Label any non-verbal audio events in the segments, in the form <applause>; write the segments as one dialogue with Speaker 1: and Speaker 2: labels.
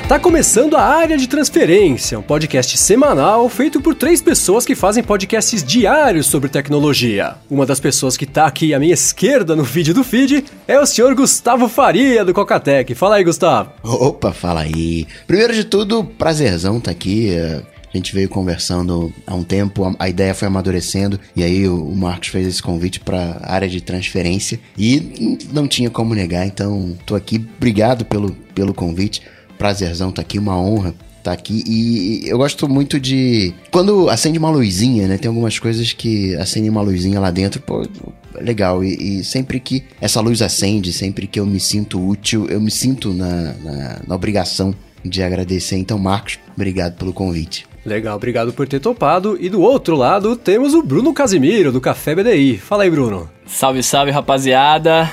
Speaker 1: Tá começando a Área de Transferência, um podcast semanal feito por três pessoas que fazem podcasts diários sobre tecnologia. Uma das pessoas que tá aqui à minha esquerda no vídeo do feed é o senhor Gustavo Faria, do Cocatec. Fala aí, Gustavo.
Speaker 2: Opa, fala aí. Primeiro de tudo, prazerzão tá aqui. É, a gente veio conversando há um tempo, a ideia foi amadurecendo e aí o Marcos fez esse convite para área de transferência e não tinha como negar, então tô aqui. Obrigado pelo, pelo convite. Prazerzão tá aqui, uma honra tá aqui. E eu gosto muito de. Quando acende uma luzinha, né? Tem algumas coisas que acendem uma luzinha lá dentro, pô, legal. E, e, sempre que essa luz acende, sempre que eu me sinto útil, eu me sinto na, na, na obrigação de agradecer. Então, Marcos, obrigado pelo convite.
Speaker 1: Legal, obrigado por ter topado. E do outro lado temos o Bruno Casimiro, do Café BDI. Fala aí, Bruno.
Speaker 3: Salve, salve, rapaziada.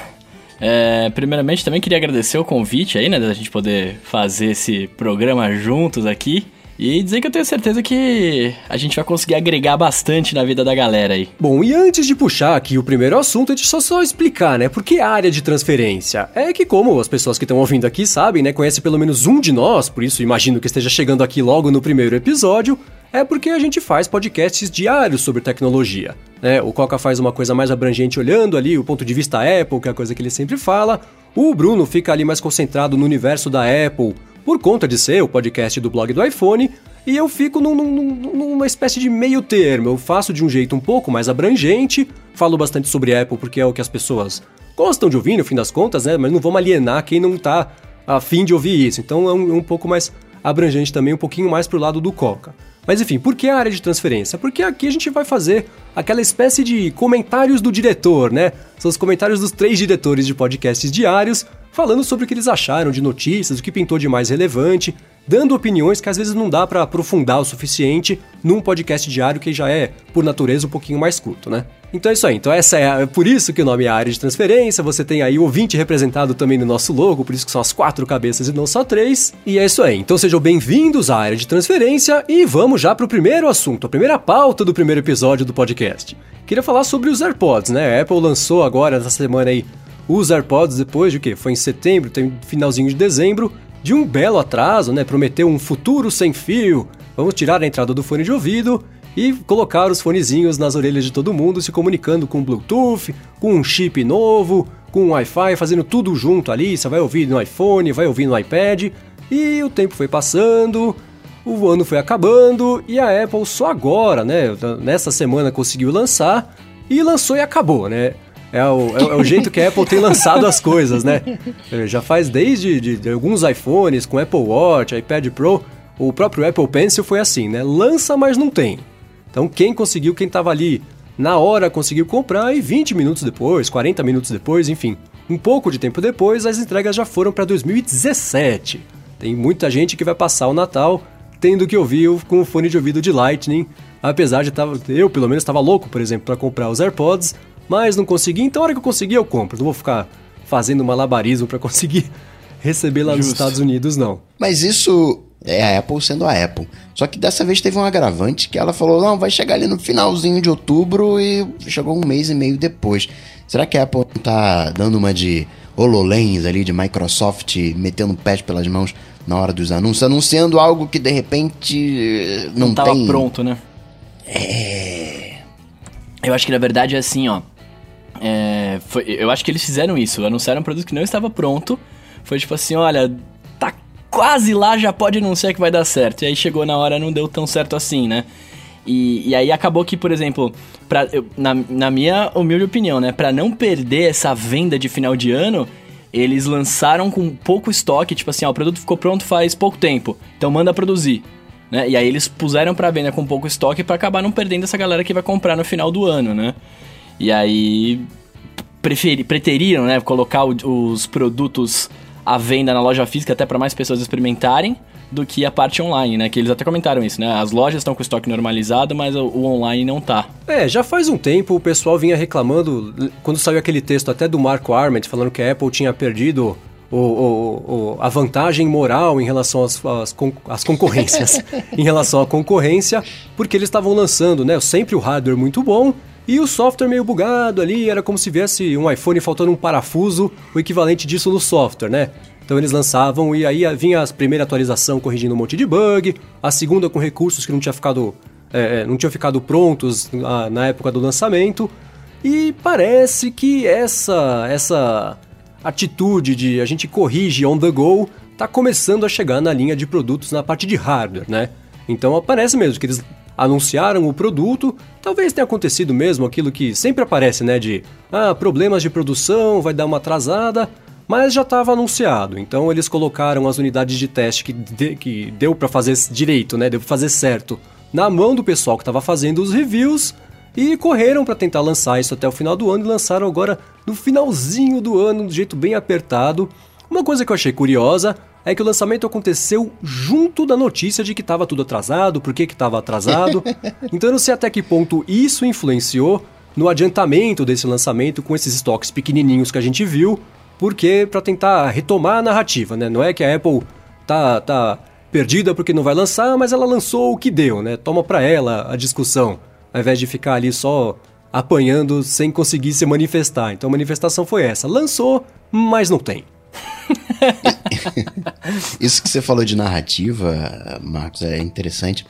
Speaker 3: É, primeiramente, também queria agradecer o convite aí, né, da gente poder fazer esse programa juntos aqui. E dizer que eu tenho certeza que a gente vai conseguir agregar bastante na vida da galera aí.
Speaker 1: Bom, e antes de puxar aqui o primeiro assunto, deixa eu só explicar, né? Por que área de transferência? É que, como as pessoas que estão ouvindo aqui sabem, né? Conhece pelo menos um de nós, por isso imagino que esteja chegando aqui logo no primeiro episódio. É porque a gente faz podcasts diários sobre tecnologia. Né? O Coca faz uma coisa mais abrangente olhando ali o ponto de vista Apple, que é a coisa que ele sempre fala. O Bruno fica ali mais concentrado no universo da Apple, por conta de ser o podcast do blog do iPhone, e eu fico num, num, numa espécie de meio termo. Eu faço de um jeito um pouco mais abrangente, falo bastante sobre Apple porque é o que as pessoas gostam de ouvir no fim das contas, né? Mas não vamos alienar quem não tá afim de ouvir isso. Então é um, é um pouco mais abrangente também, um pouquinho mais pro lado do Coca. Mas enfim, por que a área de transferência? Porque aqui a gente vai fazer aquela espécie de comentários do diretor, né? São os comentários dos três diretores de podcasts diários, falando sobre o que eles acharam de notícias, o que pintou de mais relevante, dando opiniões que às vezes não dá para aprofundar o suficiente num podcast diário que já é, por natureza, um pouquinho mais curto, né? Então é isso aí. Então essa é, é por isso que o nome é área de transferência. Você tem aí o ouvinte representado também no nosso logo, por isso que são as quatro cabeças e não só três. E é isso aí. Então sejam bem-vindos à área de transferência e vamos já para o primeiro assunto, a primeira pauta do primeiro episódio do podcast. Queria falar sobre os AirPods, né? A Apple lançou agora essa semana aí os AirPods depois de o quê? Foi em setembro, tem finalzinho de dezembro, de um belo atraso, né? Prometeu um futuro sem fio. Vamos tirar a entrada do fone de ouvido e colocar os fonezinhos nas orelhas de todo mundo, se comunicando com Bluetooth, com um chip novo, com Wi-Fi, fazendo tudo junto ali. Você vai ouvir no iPhone, vai ouvir no iPad. E o tempo foi passando, o ano foi acabando e a Apple só agora, né, nessa semana conseguiu lançar e lançou e acabou, né? É o, é, é o jeito que a Apple tem lançado as coisas, né? É, já faz desde de, de alguns iPhones, com Apple Watch, iPad Pro, o próprio Apple Pencil foi assim, né? Lança, mas não tem. Então quem conseguiu, quem estava ali na hora conseguiu comprar e 20 minutos depois, 40 minutos depois, enfim, um pouco de tempo depois, as entregas já foram para 2017. Tem muita gente que vai passar o Natal tendo que ouvir com o fone de ouvido de Lightning, apesar de tava, eu pelo menos estava louco, por exemplo, para comprar os AirPods, mas não consegui, então a hora que eu conseguir eu compro. Não vou ficar fazendo malabarismo para <laughs> conseguir receber lá Justo. nos Estados Unidos, não.
Speaker 2: Mas isso é a Apple sendo a Apple. Só que dessa vez teve um agravante que ela falou: não, vai chegar ali no finalzinho de outubro e chegou um mês e meio depois. Será que a Apple tá dando uma de HoloLens ali, de Microsoft, metendo o pé pelas mãos na hora dos anúncios, anunciando algo que de repente não, não tava tem...
Speaker 3: pronto, né?
Speaker 2: É.
Speaker 3: Eu acho que na verdade é assim, ó. É, foi, eu acho que eles fizeram isso, anunciaram um produto que não estava pronto. Foi tipo assim, olha, quase lá, já pode anunciar que vai dar certo. E aí chegou na hora, não deu tão certo assim, né? E, e aí acabou que, por exemplo, pra, eu, na, na minha humilde opinião, né? Pra não perder essa venda de final de ano, eles lançaram com pouco estoque, tipo assim, ó, o produto ficou pronto faz pouco tempo, então manda produzir. Né? E aí eles puseram para venda com pouco estoque para acabar não perdendo essa galera que vai comprar no final do ano, né? E aí preferi, preteriram, né, colocar o, os produtos à venda na loja física até para mais pessoas experimentarem do que a parte online, né? Que eles até comentaram isso, né? As lojas estão com o estoque normalizado, mas o, o, online não tá.
Speaker 1: É, já faz um tempo o pessoal vinha reclamando, quando saiu aquele texto até do Marco Arment falando que a Apple tinha perdido o, o, a vantagem moral em relação às, às, às concorrências, <laughs> em relação à concorrência, porque eles estavam lançando, né? Sempre o hardware muito bom E o software meio bugado ali, era como se viesse um iPhone faltando um parafuso, o equivalente disso no software, né? Então eles lançavam e aí vinha a primeira atualização corrigindo um monte de bug, a segunda com recursos que não tinha ficado, é, não tinham ficado prontos na, na época do lançamento. E parece que essa essa atitude de a gente corrige on the go tá começando a chegar na linha de produtos na parte de hardware, né? Então parece mesmo que eles anunciaram o produto, talvez tenha acontecido mesmo aquilo que sempre aparece, né, de ah, problemas de produção, vai dar uma atrasada, mas já estava anunciado. Então eles colocaram as unidades de teste que, de, que deu para fazer direito, né? Deu para fazer certo na mão do pessoal que estava fazendo os reviews e correram para tentar lançar isso até o final do ano e lançaram agora no finalzinho do ano, do jeito bem apertado. Uma coisa que eu achei curiosa é que o lançamento aconteceu junto da notícia de que estava tudo atrasado, por que estava atrasado. <laughs> então eu não sei até que ponto isso influenciou no adiantamento desse lançamento com esses estoques pequenininhos que a gente viu, porque para tentar retomar a narrativa, né? Não é que a Apple tá, tá perdida porque não vai lançar, mas ela lançou o que deu, né? Toma para ela a discussão, ao invés de ficar ali só apanhando sem conseguir se manifestar. Então a manifestação foi essa: lançou, mas não tem. <laughs>
Speaker 2: Isso que você falou de narrativa, Marcos, é interessante,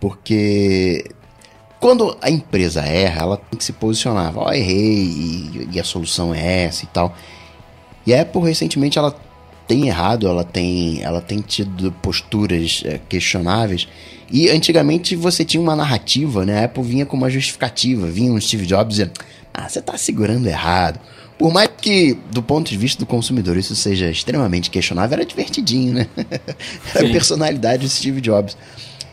Speaker 2: porque quando a empresa erra, ela tem que se posicionar. Ó, oh, errei e, e, a solução é essa e tal. E a Apple recentemente ela tem errado, ela tem, ela tem tido posturas é, questionáveis. E antigamente você tinha uma narrativa, né? A Apple vinha com uma justificativa, vinha um Steve Jobs dizendo: Ah, você está segurando errado. Por mais que, do ponto de vista do consumidor, isso seja extremamente questionável, era divertidinho, né? <laughs> era a personalidade do Steve Jobs.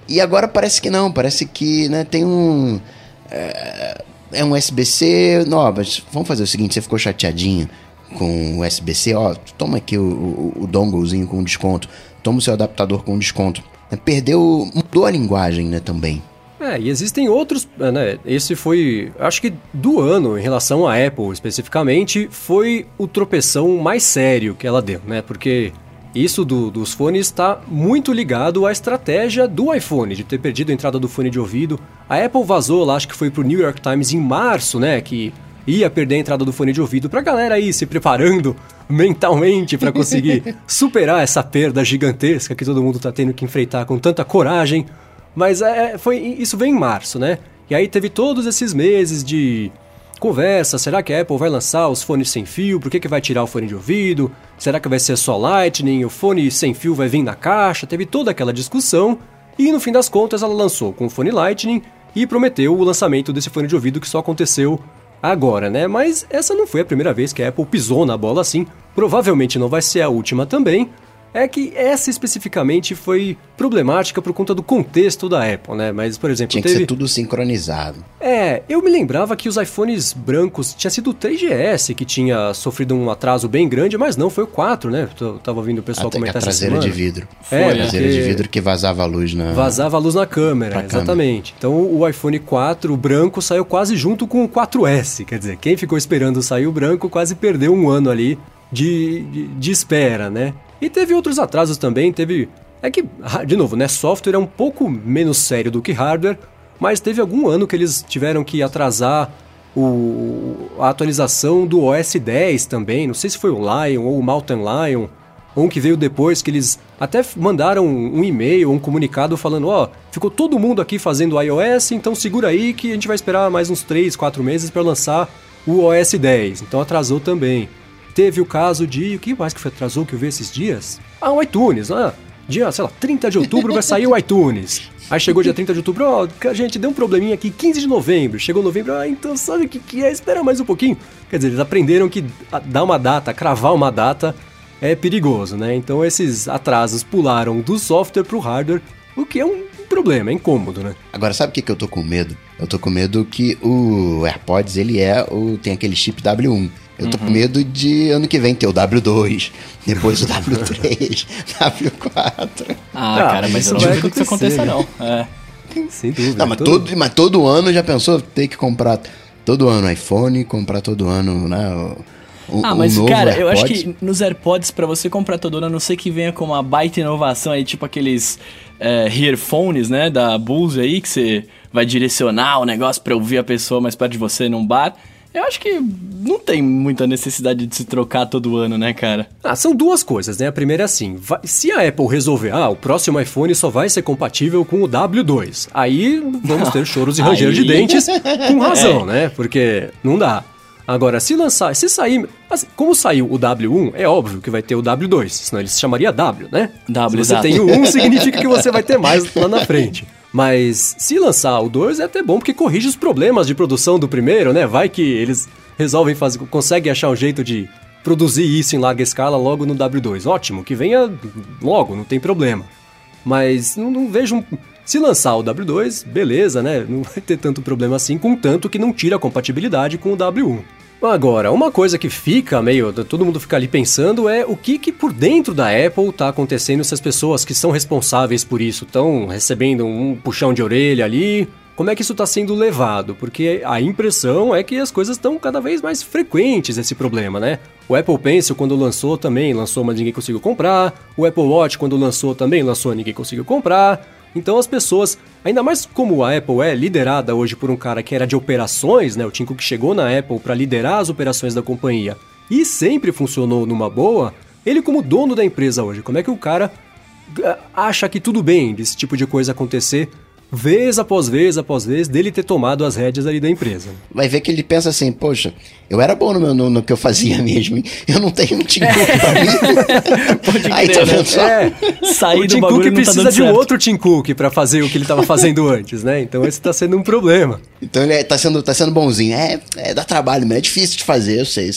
Speaker 2: E agora parece que não, parece que né, tem um. É, é um SBC. Não, mas vamos fazer o seguinte: você ficou chateadinho com o SBC, ó, toma aqui o, o, o donglezinho com desconto, toma o seu adaptador com desconto. Perdeu, mudou a linguagem, né, também.
Speaker 1: É, e existem outros, é, né? Esse foi, acho que do ano, em relação à Apple especificamente, foi o tropeção mais sério que ela deu, né? Porque isso do, dos fones está muito ligado à estratégia do iPhone, de ter perdido a entrada do fone de ouvido. A Apple vazou lá, acho que foi pro New York Times em março, né? Que ia perder a entrada do fone de ouvido pra galera aí se preparando <laughs> mentalmente para conseguir <laughs> superar essa perda gigantesca que todo mundo tá tendo que enfrentar com tanta coragem. Mas é, é, foi, isso vem em março, né? E aí teve todos esses meses de conversa, será que a Apple vai lançar os fones sem fio? Por que, que vai tirar o fone de ouvido? Será que vai ser só Lightning? O fone sem fio vai vir na caixa? Teve toda aquela discussão e no fim das contas ela lançou com o fone Lightning e prometeu o lançamento desse fone de ouvido que só aconteceu agora, né? Mas essa não foi a primeira vez que a Apple pisou na bola assim. Provavelmente não vai ser a última também. É que essa especificamente foi problemática por conta do contexto da Apple, né? Mas, por exemplo,
Speaker 2: tinha
Speaker 1: teve...
Speaker 2: que ser tudo sincronizado.
Speaker 1: É, eu me lembrava que os iPhones brancos tinha sido o 3GS que tinha sofrido um atraso bem grande, mas não, foi o 4, né? Eu tava ouvindo o pessoal Até comentar
Speaker 2: que a traseira
Speaker 1: de
Speaker 2: vidro.
Speaker 1: Foi, é,
Speaker 2: a traseira de vidro que vazava a luz na
Speaker 1: Vazava a luz na câmera, exatamente. Câmera. Então o iPhone 4 o branco saiu quase junto com o 4S, quer dizer, quem ficou esperando sair o branco quase perdeu um ano ali de, de, de espera, né? E teve outros atrasos também, teve. É que, de novo, né? Software é um pouco menos sério do que hardware, mas teve algum ano que eles tiveram que atrasar o, a atualização do OS 10 também. Não sei se foi o Lion ou o Mountain Lion, ou um que veio depois, que eles até mandaram um e-mail, um comunicado falando: Ó, oh, ficou todo mundo aqui fazendo iOS, então segura aí que a gente vai esperar mais uns 3, 4 meses para lançar o OS 10. Então atrasou também. Teve o caso de. O que mais que atrasou que eu vi esses dias? Ah, o iTunes. Ah, dia, sei lá, 30 de outubro vai sair o iTunes. Aí chegou dia 30 de outubro, ó, oh, gente, deu um probleminha aqui, 15 de novembro. Chegou novembro, ah, então sabe o que, que é? Espera mais um pouquinho. Quer dizer, eles aprenderam que dar uma data, cravar uma data, é perigoso, né? Então esses atrasos pularam do software pro hardware, o que é um problema, é incômodo, né?
Speaker 2: Agora, sabe o que, que eu tô com medo? Eu tô com medo que o AirPods, ele é o tem aquele chip W1. Eu tô uhum. com medo de ano que vem ter o W2, depois o W3, <laughs> W4.
Speaker 3: Ah, ah cara, mas isso não vai que isso aconteça, não. É.
Speaker 2: Sem dúvida. Não, mas, todo... mas todo ano já pensou ter que comprar todo ano iPhone, comprar todo ano, né?
Speaker 3: Um, ah, mas um cara, AirPods. eu acho que nos AirPods, para você comprar todo ano, a não sei que venha com uma baita inovação aí, tipo aqueles é, earphones, né, da Bose aí, que você vai direcionar o negócio pra ouvir a pessoa mais perto de você num bar. Eu acho que não tem muita necessidade de se trocar todo ano, né, cara?
Speaker 1: Ah, são duas coisas, né? A primeira é assim, vai, se a Apple resolver, ah, o próximo iPhone só vai ser compatível com o W2, aí vamos ter choros e <laughs> ranger de dentes com <laughs> razão, é. né? Porque não dá. Agora, se lançar, se sair, assim, como saiu o W1, é óbvio que vai ter o W2, senão ele se chamaria W, né?
Speaker 3: W,
Speaker 1: se você
Speaker 3: exato.
Speaker 1: tem o 1, <laughs> significa que você vai ter mais lá na frente. Mas se lançar o 2 é até bom porque corrige os problemas de produção do primeiro, né? Vai que eles resolvem fazer, conseguem achar um jeito de produzir isso em larga escala logo no W2. Ótimo, que venha logo, não tem problema. Mas não, não vejo. Se lançar o W2, beleza, né? Não <laughs> vai ter tanto problema assim, contanto que não tira a compatibilidade com o W1. Agora, uma coisa que fica meio. todo mundo fica ali pensando é o que, que por dentro da Apple tá acontecendo se as pessoas que são responsáveis por isso estão recebendo um puxão de orelha ali. Como é que isso está sendo levado? Porque a impressão é que as coisas estão cada vez mais frequentes esse problema, né? O Apple Pencil, quando lançou, também lançou, mas ninguém conseguiu comprar. O Apple Watch, quando lançou, também lançou, ninguém conseguiu comprar. Então as pessoas, ainda mais como a Apple é liderada hoje por um cara que era de operações, né? O Tim Cook chegou na Apple para liderar as operações da companhia e sempre funcionou numa boa. Ele como dono da empresa hoje, como é que o cara eh, acha que tudo bem desse tipo de coisa acontecer vez após vez após vez, dele ter tomado as rédeas ali da empresa.
Speaker 2: Vai ver que ele pensa assim, poxa, eu era bom no, meu, no, no que eu fazia <laughs> mesmo, eu não tenho um Tim Cook pra mim. <laughs>
Speaker 3: Pode Aí, tá vendo só? É,
Speaker 1: sair o Tim Cook tá precisa tá de um outro Tim Cook pra fazer o que ele tava fazendo antes, né? Então esse tá sendo um problema.
Speaker 2: Então ele é, tá, sendo, tá sendo bonzinho. É, é dá trabalho, mas é difícil de fazer, eu sei.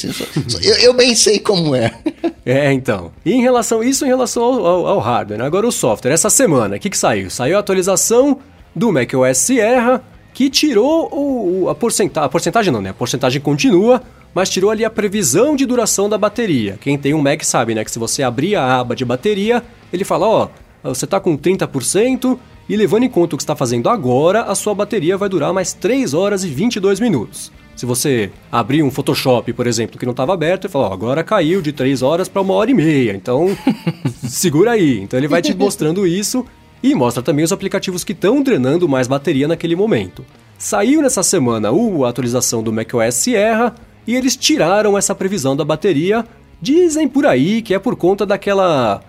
Speaker 2: Eu, eu bem sei como é. <laughs>
Speaker 1: É, então. E em relação isso em relação ao, ao, ao hardware, né? Agora o software. Essa semana, o que, que saiu? Saiu a atualização do macOS Sierra, que tirou o, a porcentagem. A porcentagem não, né? A porcentagem continua, mas tirou ali a previsão de duração da bateria. Quem tem um Mac sabe, né? Que se você abrir a aba de bateria, ele fala: ó, você tá com 30%. E levando em conta o que está fazendo agora, a sua bateria vai durar mais 3 horas e 22 minutos. Se você abrir um Photoshop, por exemplo, que não estava aberto, e falar, ó, agora caiu de 3 horas para uma hora e meia, então <laughs> segura aí. Então ele vai te mostrando isso e mostra também os aplicativos que estão drenando mais bateria naquele momento. Saiu nessa semana a atualização do macOS Sierra e eles tiraram essa previsão da bateria. Dizem por aí que é por conta daquela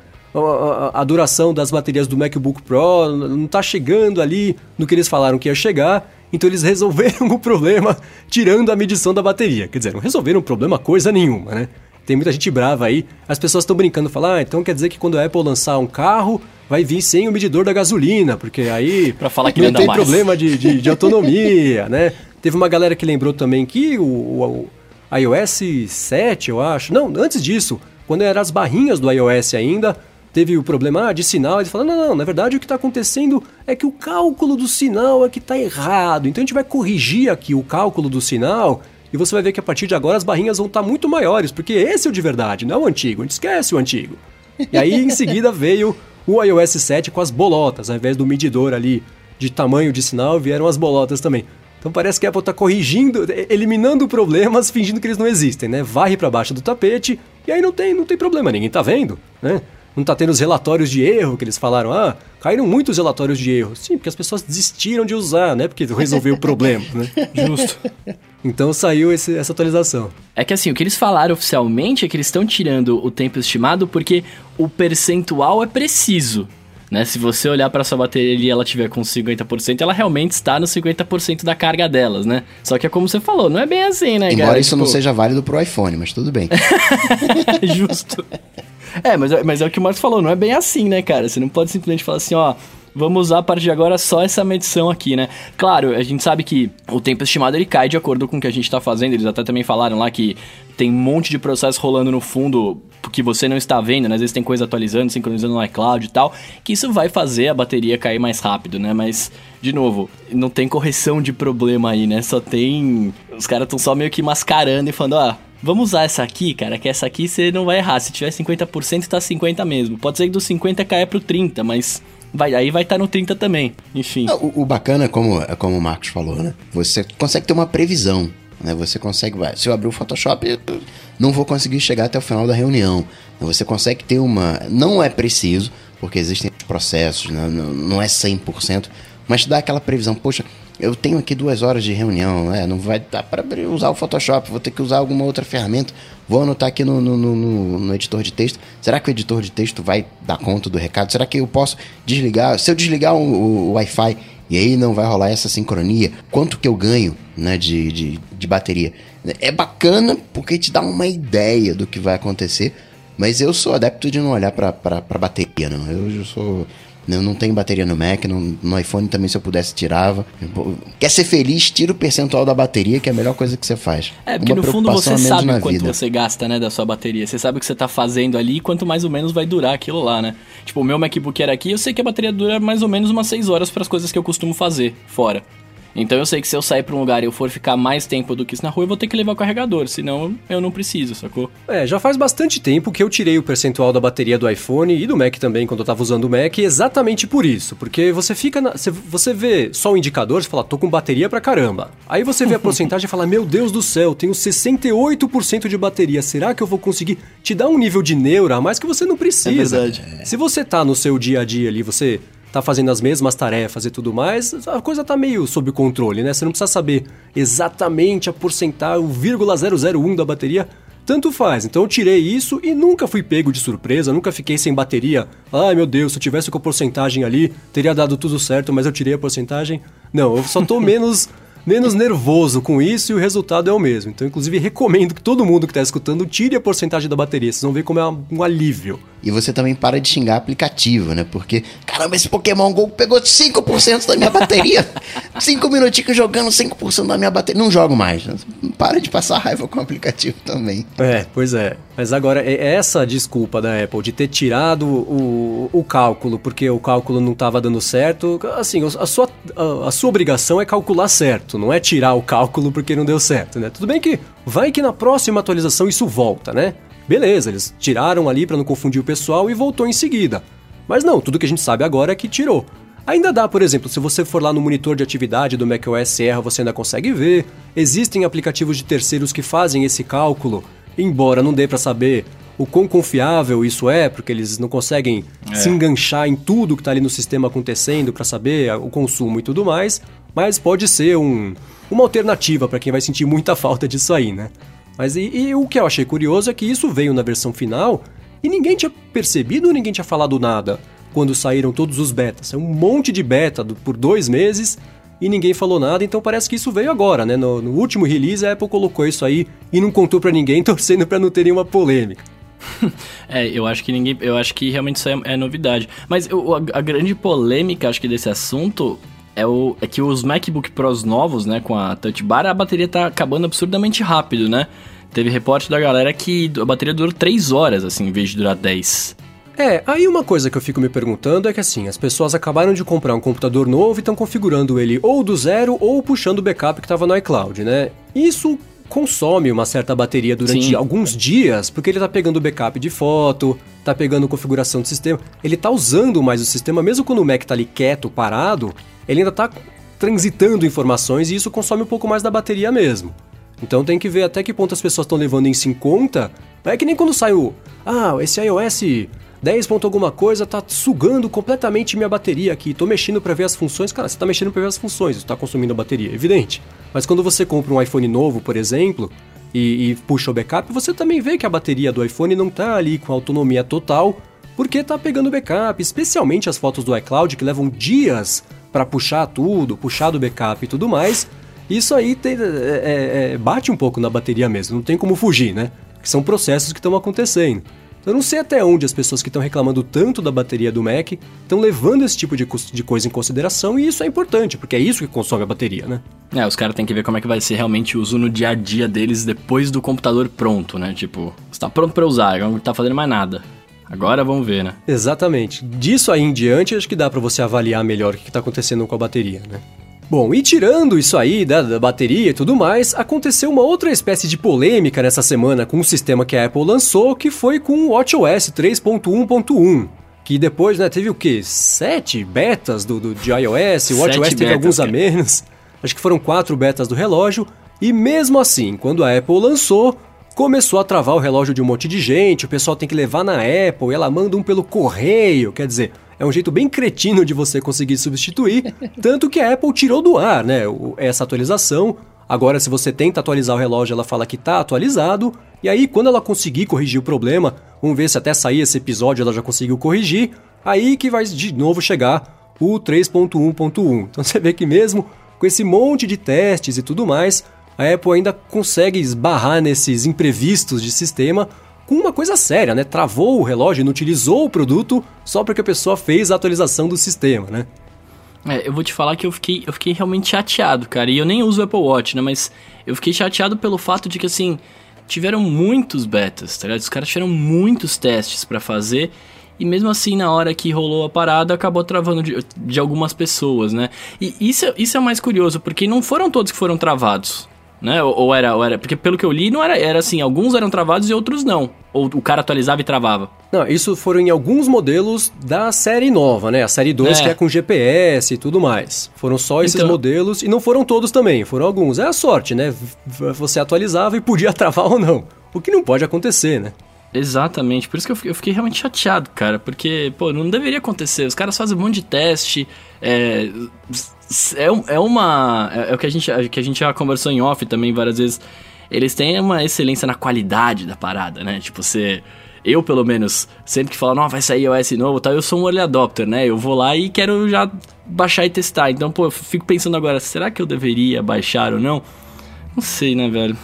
Speaker 1: a, duração das baterias do MacBook Pro não está chegando ali no que eles falaram que ia chegar, então eles <laughs> resolveram o problema tirando a medição da bateria. Quer dizer, não resolveram o problema coisa nenhuma, né? Tem muita gente brava aí. As pessoas estão brincando, falar, ah, então quer dizer que quando a Apple lançar um carro, vai vir sem o medidor da gasolina, porque aí
Speaker 3: pra falar que
Speaker 1: não tem
Speaker 3: mais.
Speaker 1: problema de, de, de <laughs> autonomia, né? Teve uma galera que lembrou também que o, o, o, iOS 7, eu acho, não, antes disso, quando eram as barrinhas do iOS ainda, teve o problema ah, de sinal, eles falaram, não, não, na verdade o que está acontecendo é que o cálculo do sinal é que está errado, então a gente vai corrigir aqui o cálculo do sinal e você vai ver que a partir de agora as barrinhas vão estar tá muito maiores, porque esse é o de verdade, não é o antigo, a gente esquece o antigo. E aí em seguida veio o iOS 7 com as bolotas, ao invés do medidor ali de tamanho de sinal, vieram as bolotas também. Então parece que a Apple está corrigindo, eliminando problemas, fingindo que eles não existem, né? Varre para baixo do tapete e aí não tem, não tem problema, ninguém tá vendo, né? Não tá tendo os relatórios de erro que eles falaram, ah, caíram muitos relatórios de erro. Sim, porque as pessoas desistiram de usar, né? Porque resolveu o problema, né?
Speaker 3: Justo.
Speaker 1: Então saiu esse, essa atualização.
Speaker 3: É que assim, o que eles falaram oficialmente é que eles estão tirando o tempo estimado porque o percentual é preciso. Né? Se você olhar para sua bateria e ela tiver com 50%, ela realmente está no 50% da carga delas, né? Só que é como você falou, não é bem assim, né,
Speaker 2: Embora cara? isso tipo... não seja válido pro iPhone, mas tudo bem. <laughs>
Speaker 3: Justo. É, mas, é, mas é o que o Marcos falou, não é bem assim, né, cara? Você não pode simplesmente falar assim, ó, vamos usar a partir de agora só essa medição aqui, né? Claro, a gente sabe que o tempo estimado ele cai de acordo com o que a gente está fazendo. Eles até também falaram lá que tem um monte de processo rolando no fundo que você não está vendo, né? Às vezes tem coisa atualizando, sincronizando no iCloud e tal, que isso vai fazer a bateria cair mais rápido, né? Mas, de novo, não tem correção de problema aí, né? Só tem. Os caras estão só meio que mascarando e falando, ah. Vamos usar essa aqui, cara, que essa aqui você não vai errar. Se tiver 50%, tá 50 mesmo. Pode ser que do 50 caia pro 30, mas vai, aí vai estar tá no 30 também. Enfim.
Speaker 2: O, o bacana, como, como o Marcos falou, né? Você consegue ter uma previsão. Né? Você consegue, se eu abrir o Photoshop, não vou conseguir chegar até o final da reunião. Você consegue ter uma. Não é preciso, porque existem processos, né? não é 100%, mas dá aquela previsão. Poxa, eu tenho aqui duas horas de reunião, né? Não vai dar para usar o Photoshop, vou ter que usar alguma outra ferramenta. Vou anotar aqui no, no, no, no, editor de texto. Será que o editor de texto vai dar conta do recado? Será que eu posso desligar? Se eu desligar o, o, o Wi-Fi e aí não vai rolar essa sincronia, quanto que eu ganho né, de, de, de bateria? É bacana porque te dá uma ideia do que vai acontecer, mas eu sou adepto de não olhar para bateria, não. Eu sou eu não tenho bateria no Mac, no, no, iPhone também, se eu pudesse, tirava. Quer ser feliz, tira o percentual da bateria, que é a melhor coisa que você faz.
Speaker 3: É, porque Uma no fundo você sabe quanto vida. você gasta, né, da sua bateria. Você sabe o que você tá fazendo ali e quanto mais ou menos vai durar aquilo lá, né? Tipo, o meu MacBook era aqui, eu sei que a bateria dura mais ou menos umas 6 horas para as coisas que eu costumo fazer fora. Então eu sei que se eu sair pra um lugar e eu for ficar mais tempo do que isso na rua, eu vou ter que levar o carregador, senão eu não preciso, sacou?
Speaker 1: É, já faz bastante tempo que eu tirei o percentual da bateria do iPhone e do Mac também, quando eu tava usando o Mac, exatamente por isso. Porque você fica. Na, você vê só o indicador, você fala, tô com bateria pra caramba. Aí você vê a <laughs> porcentagem e fala, meu Deus do céu, tenho 68% de bateria, será que eu vou conseguir te dar um nível de neura a mais que você não precisa?
Speaker 3: É verdade.
Speaker 1: Se você tá no seu dia a dia ali, você tá fazendo as mesmas tarefas e tudo mais, a coisa tá meio sob controle, né? Você não precisa saber exatamente a porcentagem, o vírgula 001 da bateria, tanto faz. Então eu tirei isso e nunca fui pego de surpresa, nunca fiquei sem bateria. Ai meu Deus, se eu tivesse com a porcentagem ali, teria dado tudo certo, mas eu tirei a porcentagem. Não, eu só tô <laughs> menos menos nervoso com isso e o resultado é o mesmo. Então, inclusive, recomendo que todo mundo que está escutando tire a porcentagem da bateria. Vocês vão ver como é um alívio.
Speaker 2: E você também para de xingar aplicativo, né? Porque, caramba, esse Pokémon GO pegou 5% da minha bateria. <laughs> 5 minutinhos jogando 5% da minha bateria. Não jogo mais. Para de passar raiva com o aplicativo também.
Speaker 1: É, pois é. Mas agora, é essa desculpa da Apple de ter tirado o, o cálculo porque o cálculo não estava dando certo, assim, a sua, a, a sua obrigação é calcular certo, não é tirar o cálculo porque não deu certo, né? Tudo bem que vai que na próxima atualização isso volta, né? Beleza, eles tiraram ali para não confundir o pessoal e voltou em seguida. Mas não, tudo que a gente sabe agora é que tirou. Ainda dá, por exemplo, se você for lá no monitor de atividade do macOS Sierra, você ainda consegue ver. Existem aplicativos de terceiros que fazem esse cálculo, embora não dê para saber o quão confiável isso é, porque eles não conseguem é. se enganchar em tudo que está ali no sistema acontecendo para saber o consumo e tudo mais, mas pode ser um, uma alternativa para quem vai sentir muita <laughs> falta disso aí, né? Mas e, e, o que eu achei curioso é que isso veio na versão final e ninguém tinha percebido, ninguém tinha falado nada quando saíram todos os betas. É um monte de beta do, por dois meses e ninguém falou nada, então parece que isso veio agora, né? No, no último release a Apple colocou isso aí e não contou para ninguém, <laughs> torcendo para não ter nenhuma polêmica. <laughs>
Speaker 3: é, eu acho que ninguém. Eu acho que realmente isso é, é novidade. Mas eu, a, a, grande polêmica, acho que, desse assunto é, o, é que os MacBook Pros novos, né, com a Touch Bar, a bateria tá acabando absurdamente rápido, né? Teve reporte da galera que a bateria durou 3 horas, assim, em vez de durar 10.
Speaker 1: É, aí uma coisa que eu fico me perguntando é que assim, as pessoas acabaram de comprar um computador novo e estão configurando ele ou do zero ou puxando o backup que estava no iCloud, né? Isso consome uma certa bateria durante Sim. alguns dias, porque ele tá pegando backup de foto, tá pegando configuração do sistema, ele tá usando mais o sistema, mesmo quando o Mac tá ali quieto, parado, ele ainda tá transitando informações e isso consome um pouco mais da bateria mesmo. Então tem que ver até que ponto as pessoas estão levando isso em conta. É que nem quando sai o. Ah, esse iOS 10 ponto alguma coisa tá sugando completamente minha bateria aqui. Tô mexendo para ver as funções. Cara, você tá mexendo para ver as funções, está consumindo a bateria, evidente. Mas quando você compra um iPhone novo, por exemplo, e, e, puxa o backup, você também vê que a bateria do iPhone não tá ali com autonomia total, porque tá pegando backup, especialmente as fotos do iCloud que levam dias para puxar tudo, puxar do backup e tudo mais, isso aí tem, é, é, é, bate um pouco na bateria mesmo, não tem como fugir, né? Que são processos que estão acontecendo. Eu não sei até onde as pessoas que estão reclamando tanto da bateria do Mac estão levando esse tipo de, de, coisa em consideração, e isso é importante, porque é isso que consome a bateria, né?
Speaker 3: É, os caras têm que ver como é que vai ser realmente o uso no dia a dia deles depois do computador pronto, né? Tipo, está pronto para usar, não tá fazendo mais nada. Agora vamos ver, né?
Speaker 1: Exatamente. Disso aí em diante, acho que dá para você avaliar melhor o que está acontecendo com a bateria, né? Bom, e tirando isso aí da, da, bateria e tudo mais, aconteceu uma outra espécie de polêmica nessa semana com um sistema que a Apple lançou, que foi com o WatchOS 3.1.1. Que depois, né, teve o quê? Sete betas do, do, de iOS, o WatchOS teve betas, alguns a menos. Acho que foram quatro betas do relógio. E mesmo assim, quando a Apple lançou, começou a travar o relógio de um monte de gente, o pessoal tem que levar na Apple, e ela manda um pelo correio, quer dizer, É um jeito bem cretino de você conseguir substituir, <laughs> tanto que a Apple tirou do ar, né, essa atualização. Agora, se você tenta atualizar o relógio, ela fala que está atualizado. E aí, quando ela conseguir corrigir o problema, vamos ver se até sair esse episódio ela já conseguiu corrigir. Aí que vai de novo chegar o 3.1.1. Então <laughs> você vê que mesmo com esse monte de testes e tudo mais, a Apple ainda consegue esbarrar nesses imprevistos de sistema com uma coisa séria, né? Travou o relógio, inutilizou o produto só porque a pessoa fez a atualização do sistema, né?
Speaker 3: É, eu vou te falar que eu fiquei, eu fiquei realmente chateado, cara. E eu nem uso o Apple Watch, né? Mas eu fiquei chateado pelo fato de que, assim, tiveram muitos betas, tá ligado? Os caras tiveram muitos testes para fazer. E mesmo assim, na hora que rolou a parada, acabou travando de, de algumas pessoas, né? E isso, isso é mais curioso, porque não foram todos que foram travados né? Ou, ou, era, ou era. Porque pelo que eu li, não era, era assim, alguns eram travados e outros não. Ou o cara atualizava e travava.
Speaker 1: Não, isso foram em alguns modelos da série nova, né? A série 2, é. que é com GPS e tudo mais. Foram só esses então... modelos e não foram todos também, foram alguns. É a sorte, né? Você atualizava e podia <laughs> travar ou não. O que não pode acontecer, né?
Speaker 3: Exatamente, por isso que eu fiquei, eu fiquei, realmente chateado, cara, porque, pô, não deveria acontecer. Os caras fazem um monte de teste, é, é, é uma. É, é, o que a, gente, que a gente já conversou em off também várias vezes. Eles têm uma excelência na qualidade da parada, né? Tipo, você. Eu, pelo menos, sempre que falam, não, vai sair iOS novo tal, eu sou um early adopter, né? Eu vou lá e quero já baixar e testar. Então, pô, eu fico pensando agora, será que eu deveria baixar ou não? Não sei, né, velho?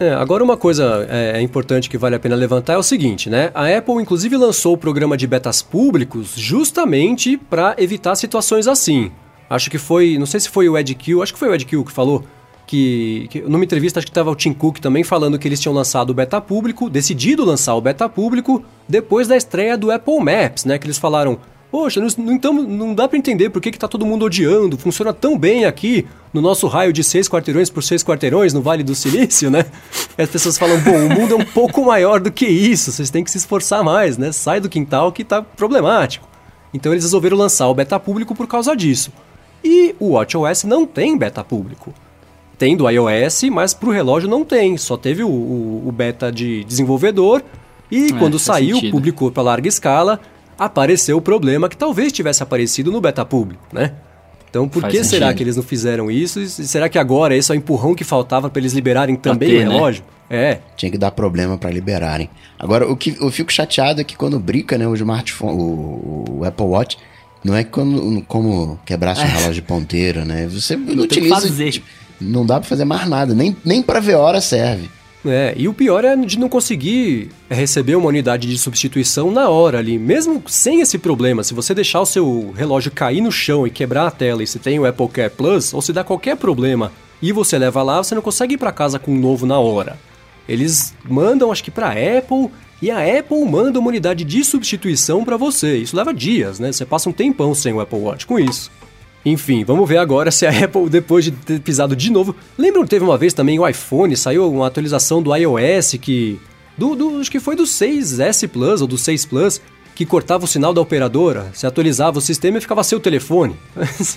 Speaker 1: É, agora uma coisa é, é, importante que vale a pena levantar é o seguinte, né? A Apple inclusive lançou o programa de betas públicos justamente para evitar situações assim. Acho que foi, não sei se foi o Ed Kill, acho que foi o Ed Kill que falou que, que numa entrevista acho que estava o Tim Cook também falando que eles tinham lançado o beta público, decidido lançar o beta público depois da estreia do Apple Maps, né? Que eles falaram, Poxa, não, então não dá para entender por que, que tá todo mundo odiando. Funciona tão bem aqui no nosso raio de seis quarteirões por seis quarteirões no Vale do Silício, né? E as pessoas falam, bom, o mundo é um pouco maior do que isso, vocês têm que se esforçar mais, né? Sai do quintal que tá problemático. Então eles resolveram lançar o beta público por causa disso. E o WatchOS não tem beta público. Tem do iOS, mas pro relógio não tem. Só teve o, o, o beta de desenvolvedor. E é, quando saiu, sentido. publicou para larga escala apareceu o problema que talvez tivesse aparecido no beta público, né? Então, por Faz que sentido. será que eles não fizeram isso? E será que agora esse é o empurrão que faltava para eles liberarem também ter, o né? relógio? Né? É.
Speaker 2: Tinha que dar problema para liberarem. Agora, o que eu fico chateado é que quando brinca, né, o smartphone, o, o Apple Watch, não é quando, como quebrasse um relógio de ponteira, né? Você não, não utiliza. Tipo, não dá para fazer mais nada, nem, nem para ver hora serve.
Speaker 1: É, e o pior é de não conseguir receber uma unidade de substituição na hora ali. Mesmo sem esse problema, se você deixar o seu relógio cair no chão e quebrar a tela e se tem o Apple Care Plus, ou se dá qualquer problema e você leva lá, você não consegue ir para casa com um novo na hora. Eles mandam, acho que para Apple, e a Apple manda uma unidade de substituição para você. Isso leva dias, né? Você passa um tempão sem o Apple Watch com isso. Enfim, vamos ver agora se a <laughs> Apple, depois de ter pisado de novo. Lembram que teve uma vez também o iPhone, saiu uma atualização do iOS que. Do, do, acho que foi do 6S Plus ou do 6 Plus, que cortava o sinal da operadora, se atualizava o sistema e ficava sem o telefone.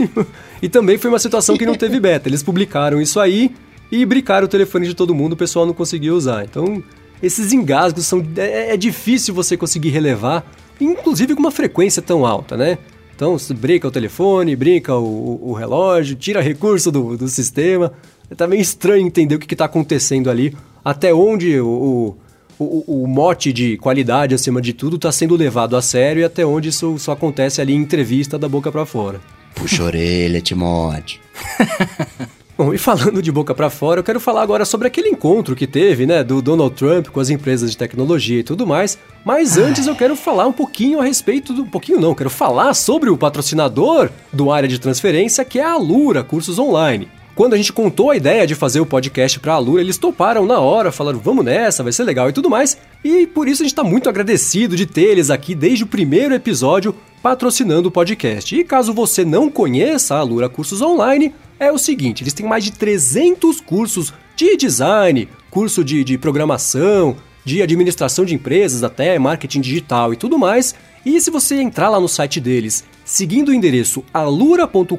Speaker 1: <laughs> e também foi uma situação que não teve beta. Eles publicaram isso aí e brincaram o telefone de todo mundo, o pessoal não conseguiu usar. Então, esses engasgos são. É, é difícil você conseguir relevar, inclusive com uma frequência tão alta, né? Então, brinca o telefone, brinca o, o relógio, tira recurso do, do sistema. Tá meio estranho entender o que está acontecendo ali, até onde o, o, o, mote de qualidade, acima de tudo, está sendo levado a sério e até onde isso só acontece ali em entrevista da boca para fora.
Speaker 2: Puxa orelha, Timóteo. <laughs>
Speaker 1: Bom, e falando de boca para fora, eu quero falar agora sobre aquele encontro que teve, né, do Donald Trump com as empresas de tecnologia e tudo mais. Mas antes eu quero falar um pouquinho a respeito do. Um pouquinho não, quero falar sobre o patrocinador do área de transferência, que é a Alura Cursos Online. Quando a gente contou a ideia de fazer o podcast para a Alura, eles toparam na hora, falaram vamos nessa, vai ser legal e tudo mais. E por isso a gente está muito agradecido de ter eles aqui desde o primeiro episódio patrocinando o podcast. E caso você não conheça a Alura Cursos Online, é o seguinte: eles têm mais de 300 cursos de design, curso de, de programação, de administração de empresas, até marketing digital e tudo mais. E se você entrar lá no site deles, seguindo o endereço alura.com.br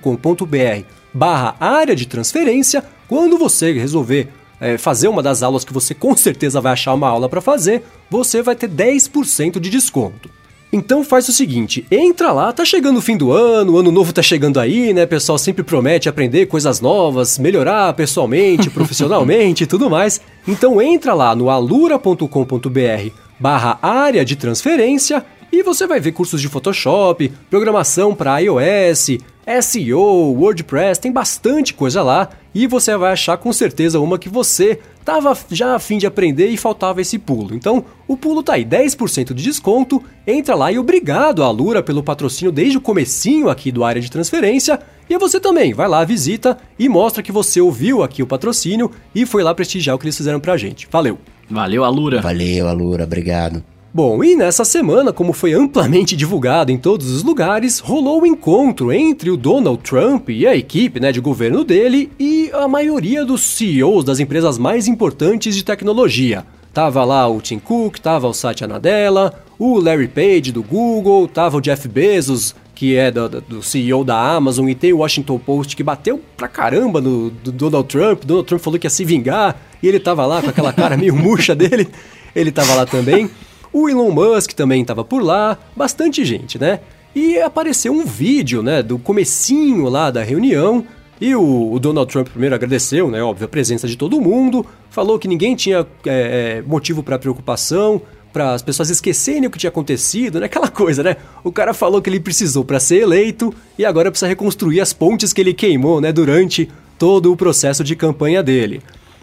Speaker 1: barra área de transferência, quando você resolver é, fazer uma das aulas que você com certeza vai achar uma aula para fazer, você vai ter 10% de desconto. Então faz o seguinte, entra lá, tá chegando o fim do ano, o ano novo tá chegando aí, né? O pessoal sempre promete aprender coisas novas, melhorar pessoalmente, <laughs> profissionalmente e tudo mais. Então entra lá no alura.com.br barra área de transferência e você vai ver cursos de Photoshop, programação para iOS, SEO, WordPress, tem bastante coisa lá e você vai achar com certeza uma que você tava já a fim de aprender e faltava esse pulo. Então, o pulo tá aí, 10% de desconto. Entra lá e obrigado à Alura pelo patrocínio desde o comecinho aqui do área de transferência. E você também, vai lá, visita e mostra que você ouviu aqui o patrocínio e foi lá prestigiar o que eles fizeram pra gente. Valeu.
Speaker 3: Valeu, Alura.
Speaker 2: Valeu, Alura, obrigado.
Speaker 1: Bom, e nessa semana, como foi amplamente divulgado em todos os lugares, rolou o um encontro entre o Donald Trump e a equipe né, de governo dele e a maioria dos CEOs das empresas mais importantes de tecnologia. Tava lá o Tim Cook, tava o Satya Nadella, o Larry Page do Google, tava o Jeff Bezos, que é do, do, CEO da Amazon, e tem o Washington Post que bateu pra caramba no do Donald Trump. Donald Trump falou que ia se vingar, e ele tava lá com aquela cara meio murcha dele. Ele tava lá também. O Elon Musk também estava por lá, bastante gente, né? E apareceu um vídeo, né, do comecinho lá da reunião, e o, o Donald Trump primeiro agradeceu, né, óbvio, a presença de todo mundo, falou que ninguém tinha é, é motivo para preocupação, para as pessoas esquecerem o que tinha acontecido, né? Aquela coisa, né? O cara falou que ele precisou para ser eleito e agora precisa reconstruir as pontes que ele queimou, né? Durante todo o processo de campanha dele.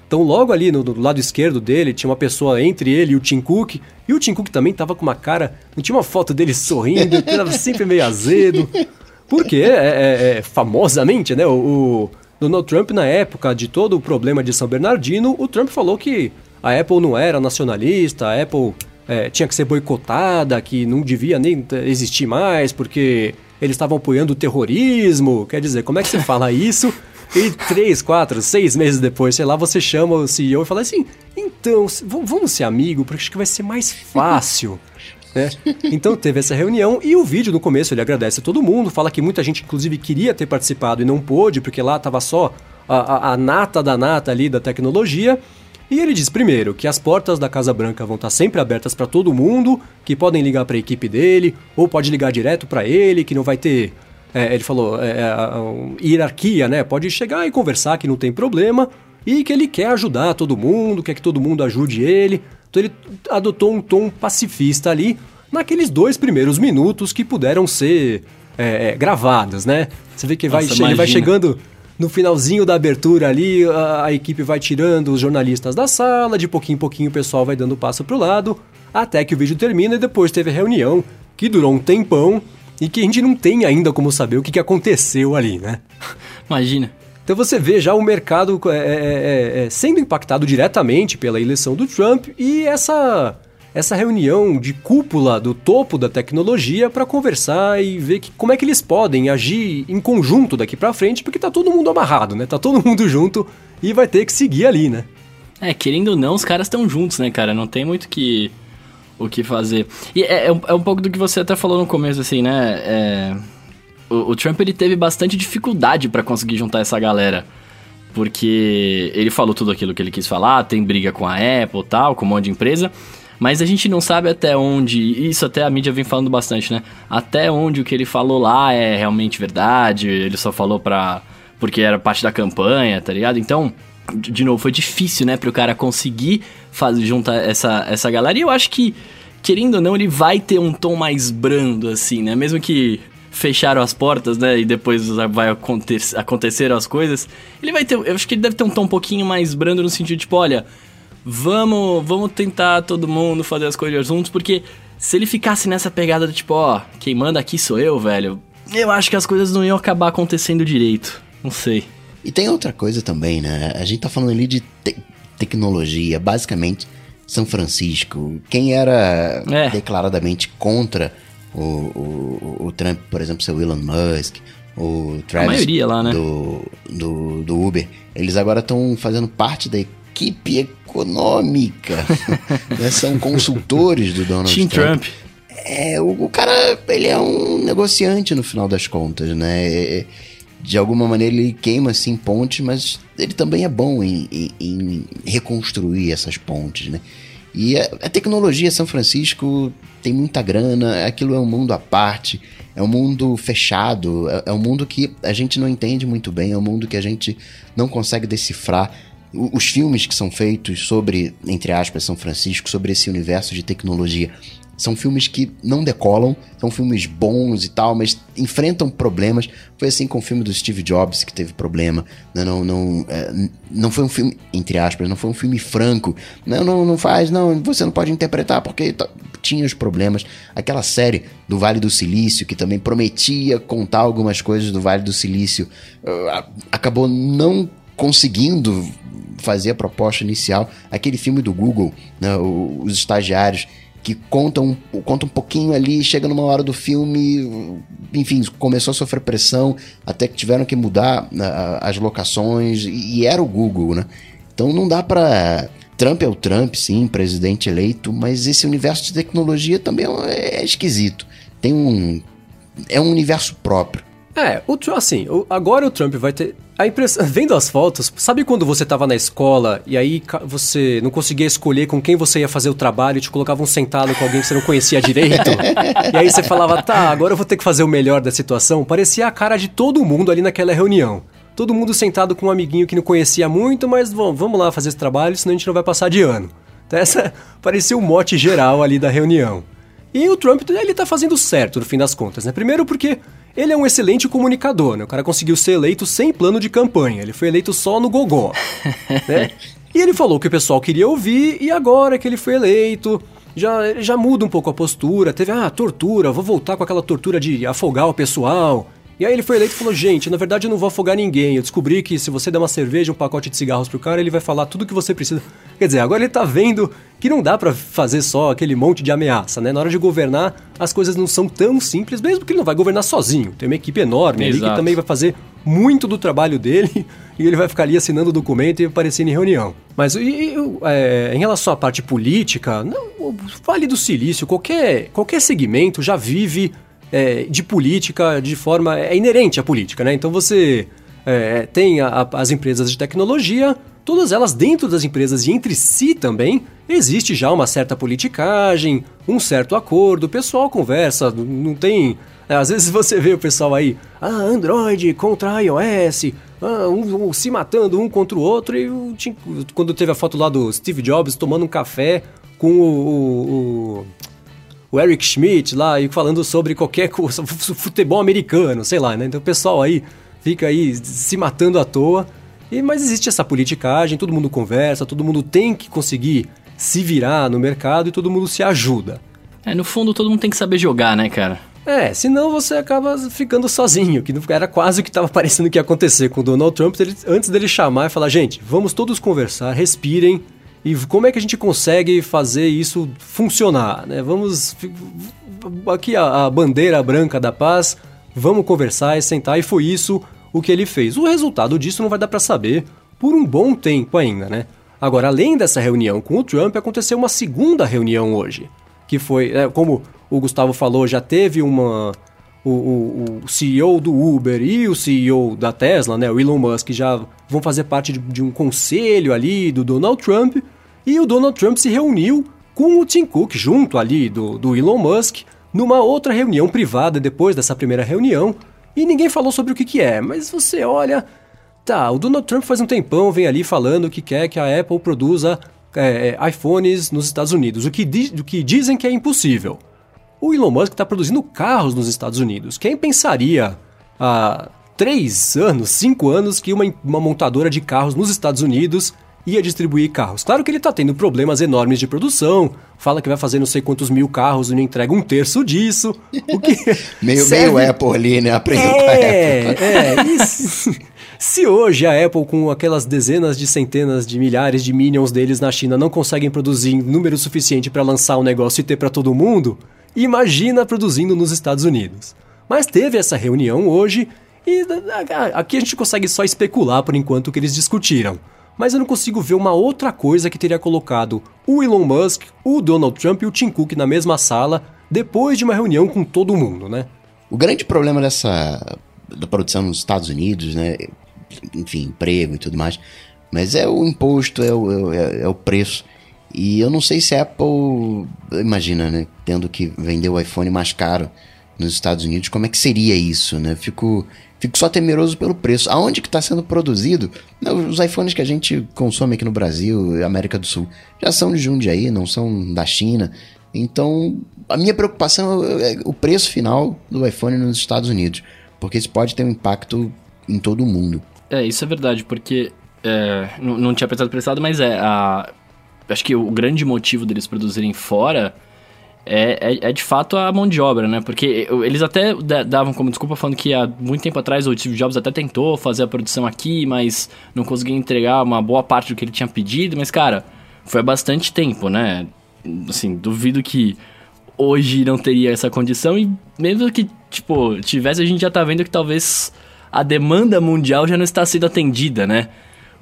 Speaker 1: Então, logo ali no, no, lado esquerdo dele, tinha uma pessoa entre ele e o Tim Cook. E o Tim Cook também tava com uma cara. Não tinha uma foto dele <laughs> sorrindo, tava sempre meio azedo. Porque, é, é, é, famosamente, né? O, o, Donald Trump, na época de todo o problema de São Bernardino, o Trump falou que a Apple não era nacionalista, a Apple é, tinha que ser boicotada, que não devia nem existir mais, porque eles estavam apoiando o terrorismo. Quer dizer, como é que você fala isso? E três, quatro, seis meses depois, sei lá, você chama o CEO e fala assim: então, vamos ser amigo, porque acho que vai ser mais fácil. <laughs> Né? Então teve essa reunião e o vídeo no começo ele agradece a todo mundo, fala que muita gente inclusive queria ter participado e não pôde, porque lá tava só a, a, a nata da nata ali da tecnologia. E ele diz primeiro que as portas da Casa Branca vão estar sempre abertas para todo mundo, que podem ligar para a equipe dele, ou pode ligar direto para ele, que não vai ter é, ele falou, é, é hierarquia, né? Pode chegar e conversar que não tem problema e que ele quer ajudar todo mundo, quer que todo mundo ajude ele. Então ele adotou um tom pacifista ali naqueles dois primeiros minutos que puderam ser é, é gravados, né? Você vê que vai, Nossa, ele vai chegando no finalzinho da abertura ali, a, a, equipe vai tirando os jornalistas da sala, de pouquinho em pouquinho o pessoal vai dando passo pro lado, até que o vídeo termina e depois teve a reunião, que durou um tempão, e que a gente não tem ainda como saber o que, que aconteceu ali, né? <laughs>
Speaker 3: Imagina.
Speaker 1: Então você vê já o mercado é, é, é, é, sendo impactado diretamente pela eleição do Trump e essa, essa reunião de cúpula do topo da tecnologia para conversar e ver que, como é que eles podem agir em conjunto daqui para frente, porque tá todo mundo amarrado, né? Tá todo mundo <laughs> junto e vai ter que seguir ali, né?
Speaker 3: É, querendo ou não, os caras estão juntos, né, cara? Não tem muito que o que fazer. E é, é, um, é, um pouco do que você até falou no começo, assim, né? É, o, o, Trump ele teve bastante dificuldade para conseguir juntar essa galera. Porque ele falou tudo aquilo que ele quis falar, tem briga com a Apple tal, com um monte de empresa. Mas a gente não sabe até onde, isso até a mídia vem falando bastante, né? Até onde o que ele falou lá é realmente verdade, ele só falou pra. porque era parte da campanha, tá ligado? Então, de novo, foi difícil, né, pro cara conseguir fazer, juntar essa, essa galera. E eu acho que, querendo ou não, ele vai ter um tom mais brando, assim, né? Mesmo que fecharam as portas, né, e depois vai acontecer, acontecer as coisas, ele vai ter, eu acho que ele deve ter um tom um pouquinho mais brando no sentido, tipo, olha, vamos, vamos tentar todo mundo fazer as coisas juntos, porque se ele ficasse nessa pegada do tipo, ó, quem manda aqui sou eu, velho, eu acho que as coisas não iam acabar acontecendo direito, não sei.
Speaker 2: E tem outra coisa também, né? A gente tá falando ali de te tecnologia, basicamente São Francisco. Quem era é. declaradamente contra o, o, o, Trump, por exemplo, seu Elon Musk, o Travis
Speaker 3: lá, né?
Speaker 2: do, do, do Uber, eles agora estão fazendo parte da equipe econômica. <laughs> né? São consultores do Donald Team Trump. Trump. É, o, o, cara, ele é um negociante no final das contas, né? É, de alguma maneira ele queima assim pontes, mas ele também é bom em, em, em reconstruir essas pontes, né? E a, a tecnologia São Francisco tem muita grana, aquilo é um mundo à parte, é um mundo fechado, é, é um mundo que a gente não entende muito bem, é um mundo que a gente não consegue decifrar os filmes que são feitos sobre, entre aspas, São Francisco, sobre esse universo de tecnologia, são filmes que não decolam, são filmes bons e tal, mas enfrentam problemas. Foi assim com o filme do Steve Jobs que teve problema. Não, não, não, é, não foi um filme, entre aspas, não foi um filme franco. Não, não, não faz, não, você não pode interpretar porque tinha os problemas. Aquela série do Vale do Silício, que também prometia contar algumas coisas do Vale do Silício, uh, acabou não conseguindo fazer a proposta inicial. Aquele filme do Google, né, os estagiários que conta um, conta um pouquinho ali, chega numa hora do filme, enfim, começou a sofrer pressão, até que tiveram que mudar uh, as locações, e, e era o Google, né? Então não dá para Trump é o Trump, sim, presidente eleito, mas esse universo de tecnologia também é, é esquisito. Tem um. É um universo próprio.
Speaker 1: É, o, assim, agora o Trump vai ter. A vendo as fotos, sabe quando você tava na escola e aí você não conseguia escolher com quem você ia fazer o trabalho e te colocavam sentado com alguém que você não conhecia direito? e aí você falava, tá, agora eu vou ter que fazer o melhor da situação. Parecia a cara de todo mundo ali naquela reunião. Todo mundo sentado com um amiguinho que não conhecia muito, mas vamos lá fazer esse trabalho, senão a gente não vai passar de ano. Então essa <laughs> parecia o mote geral ali da reunião. E o Trump, ele tá fazendo certo no fim das contas, né? Primeiro porque ele é um excelente comunicador, né? O cara conseguiu ser eleito sem plano de campanha. Ele foi eleito só no gogó, <laughs> né? E ele falou que o pessoal queria ouvir e agora que ele foi eleito, já, já muda um pouco a postura. Teve, ah, tortura, vou voltar com aquela tortura de afogar o pessoal. E aí ele foi eleito e falou: gente, na verdade eu não vou afogar ninguém. Eu descobri que se você der uma cerveja, um pacote de cigarros pro cara, ele vai falar tudo que você precisa. Quer dizer, agora ele tá vendo que não dá para fazer só aquele monte de ameaça, né? Na hora de governar, as coisas não são tão simples, mesmo que ele não vai governar sozinho. Tem uma equipe enorme Exato. ali que também vai fazer muito do trabalho dele <laughs> e ele vai ficar ali assinando o documento e aparecendo em reunião. Mas e, é, em relação à parte política, não, o Vale do Silício, qualquer, qualquer segmento já vive é, de política de forma. é inerente à política, né? Então você é, tem a, a, as empresas de tecnologia, todas elas dentro das empresas e entre si também, existe já uma certa politicagem, um certo acordo, o pessoal conversa, não tem. É, às vezes você vê o pessoal aí, ah, Android contra iOS, ah, um, um, se matando um contra o outro, e quando teve a foto lá do Steve Jobs tomando um café com o, o, o o Eric Schmidt lá e falando sobre qualquer coisa, <laughs> futebol americano, sei lá, né? Então o pessoal aí fica aí se matando à toa. E, mas existe essa politicagem, todo mundo conversa, todo mundo tem que conseguir se virar no mercado e todo mundo se ajuda.
Speaker 3: É, no fundo todo mundo tem que saber jogar, né, cara?
Speaker 1: É, senão você acaba ficando sozinho, que era quase o que estava parecendo que ia acontecer com o Donald Trump, ele, antes dele chamar e falar, gente, vamos todos conversar, respirem, e como é que a gente consegue fazer isso funcionar? Né? Vamos. Aqui a, a bandeira branca da paz, vamos conversar e sentar, e foi isso o que ele fez. O resultado disso não vai dar para saber por um bom tempo ainda, né? Agora, além dessa reunião com o Trump, aconteceu uma segunda reunião hoje, que foi, é, como o Gustavo falou, já teve uma o, o, o, CEO do Uber e o CEO da Tesla, né, o Elon Musk, já vão fazer parte de, de, um conselho ali do Donald Trump. E o Donald Trump se reuniu com o Tim Cook, junto ali do, do Elon Musk, numa outra reunião privada depois dessa primeira reunião. E ninguém falou sobre o que, que é, mas você olha. Tá, o Donald Trump faz um tempão vem ali falando que quer que a Apple produza é, iPhones nos Estados Unidos, o que, o que dizem que é impossível. O Elon Musk está produzindo carros nos Estados Unidos. Quem pensaria há três anos, cinco anos, que uma, uma montadora de carros nos Estados Unidos ia distribuir carros. Claro que ele está tendo problemas enormes de produção, fala que vai fazer não sei quantos mil carros e não entrega um terço disso. O que <laughs>
Speaker 2: meio, serve... meio Apple ali, né? Aprendeu é, com a Apple.
Speaker 1: É, isso. <laughs> Se hoje a Apple, com aquelas dezenas de centenas de milhares de minions deles na China, não conseguem produzir número suficiente para lançar o um negócio e ter para todo mundo, Imagina produzindo nos Estados Unidos. Mas teve essa reunião hoje e aqui a gente consegue só especular por enquanto o que eles discutiram. Mas eu não consigo ver uma outra coisa que teria colocado o Elon Musk, o Donald Trump e o Tim Cook na mesma sala depois de uma reunião com todo mundo, né?
Speaker 2: O grande problema dessa da produção nos Estados Unidos, né? Enfim, emprego e tudo mais, mas é o imposto, é o, é, é o preço. E eu não sei se a Apple, imagina, né, tendo que vender o iPhone mais caro nos Estados Unidos, como é que seria isso, né? Fico, fico só temeroso pelo preço. Aonde que está sendo produzido? Os iPhones que a gente consome aqui no Brasil, América do Sul, já são de Jundiaí, não são da China. Então, a minha preocupação é o preço final do iPhone nos Estados Unidos, porque isso pode ter um impacto em todo o mundo.
Speaker 3: É, isso é verdade, porque é, não, não, tinha pensado prestado, mas é. A, acho que o grande motivo deles produzirem fora é, é, é, de fato a mão de obra, né? Porque eles até davam como desculpa falando que há muito tempo atrás o Steve Jobs até tentou fazer a produção aqui, mas não conseguia entregar uma boa parte do que ele tinha pedido. Mas, cara, foi há bastante tempo, né? Assim, duvido que hoje não teria essa condição e mesmo que, tipo, tivesse, a gente já tá vendo que talvez a demanda mundial já não está sendo atendida, né?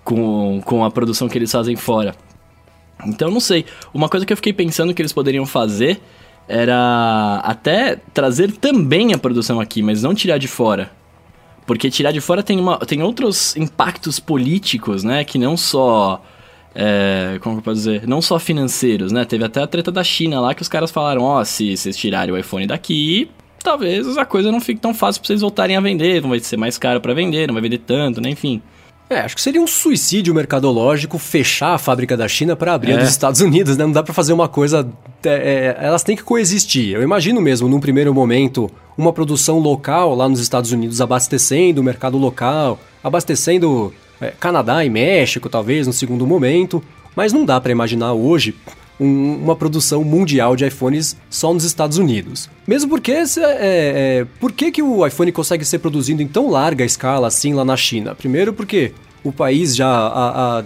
Speaker 3: Com, com a produção que eles fazem fora. Então, não sei. Uma coisa que eu fiquei pensando que eles poderiam fazer era até trazer também a produção aqui, mas não tirar de fora. Porque tirar de fora tem, uma, tem outros impactos políticos, né? Que não só. É, como que eu posso dizer? Não só financeiros, né? Teve até a treta da China lá que os caras falaram: ó, oh, se vocês tirarem o iPhone daqui, talvez a coisa não fique tão fácil pra vocês voltarem a vender, não vai ser mais caro para vender, não vai vender tanto, né? Enfim.
Speaker 1: É, acho que seria um suicídio mercadológico fechar a fábrica da China para abrir é. a dos Estados Unidos, né? Não dá para fazer uma coisa. É, é, elas têm que coexistir. Eu imagino mesmo, num primeiro momento, uma produção local lá nos Estados Unidos abastecendo o mercado local, abastecendo é, Canadá e México, talvez, no segundo momento. Mas não dá para imaginar hoje um, uma produção mundial de iPhones só nos Estados Unidos. Mesmo porque, é, é, por que, que o iPhone consegue ser produzido em tão larga escala assim lá na China? Primeiro porque o país já há, há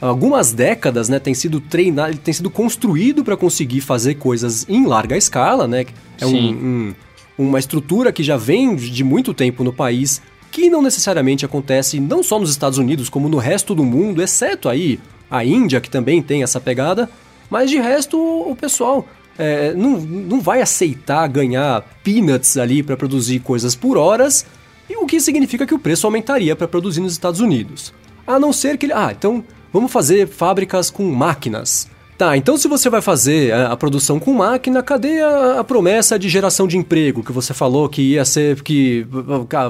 Speaker 1: algumas décadas né, tem sido treinado, tem sido construído para conseguir fazer coisas em larga escala, né? É um, um, uma estrutura que já vem de muito tempo no país, que não necessariamente acontece não só nos Estados Unidos, como no resto do mundo, exceto aí a Índia, que também tem essa pegada. Mas de resto, o pessoal é, não, não vai aceitar ganhar peanuts ali para produzir coisas por horas, e o que significa que o preço aumentaria para produzir nos Estados Unidos. A não ser que ele. Ah, então vamos fazer fábricas com máquinas. Tá, então se você vai fazer a, a produção com máquina, cadê a, a, promessa de geração de emprego que você falou que ia ser que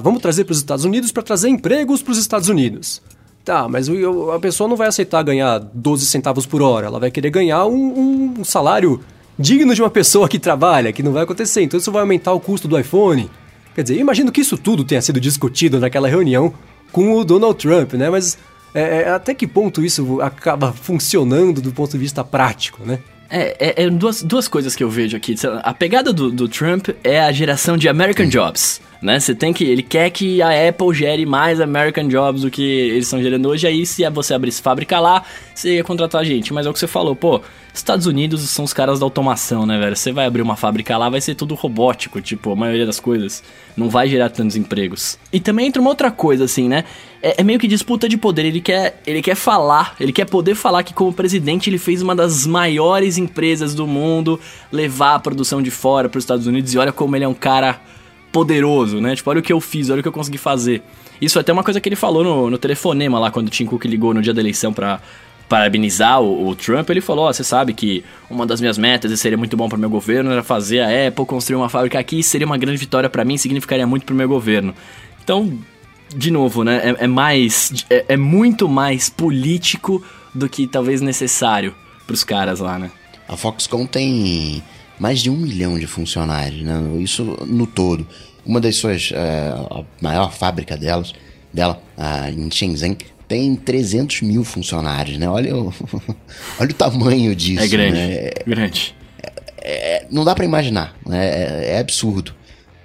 Speaker 1: vamos trazer para os Estados Unidos para trazer empregos para os Estados Unidos? Tá, mas a pessoa não vai aceitar ganhar 12 centavos por hora, ela vai querer ganhar um, um salário digno de uma pessoa que trabalha, que não vai acontecer. Então isso vai aumentar o custo do iPhone. Quer dizer, imagino que isso tudo tenha sido discutido naquela reunião com o Donald Trump, né? Mas é, é, até que ponto isso acaba funcionando do ponto de vista prático, né?
Speaker 3: É, é, é duas, duas coisas que eu vejo aqui. A pegada do, do Trump é a geração de American Jobs né? Você tem que. Ele quer que a Apple gere mais American Jobs do que eles estão gerando hoje. Aí, se você abrisse fábrica lá, você ia contratar gente. Mas é o que você falou, pô. Estados Unidos são os caras da automação, né, velho? Você vai abrir uma fábrica lá, vai ser tudo robótico, tipo, a maioria das coisas. Não vai gerar tantos empregos. E também entra uma outra coisa, assim, né? É, é, meio que disputa de poder. Ele quer, ele quer falar, ele quer poder falar que, como presidente, ele fez uma das maiores empresas do mundo levar a produção de fora para os Estados Unidos. E olha como ele é um cara poderoso, né? Tipo, olha o que eu fiz, olha o que eu consegui fazer. Isso é até uma coisa que ele falou no, no telefonema lá, quando o Tim Cook ligou no dia da eleição pra parabenizar o, o Trump, ele falou, oh, você sabe que uma das minhas metas, e seria muito bom para meu governo, era fazer a Apple construir uma fábrica aqui, seria uma grande vitória para mim, significaria muito pro meu governo. Então, de novo, né, é, é mais, é, é muito mais político do que talvez necessário pros caras lá, né?
Speaker 2: A Foxconn tem mais de um milhão de funcionários, né? isso no todo. Uma das suas, é, a maior fábrica delas, dela, a, em Shenzhen, tem 300 mil funcionários, né? Olha o, <laughs> olha o tamanho disso.
Speaker 3: É grande,
Speaker 2: né?
Speaker 3: é, grande.
Speaker 2: É, não dá para imaginar, né? é, é absurdo.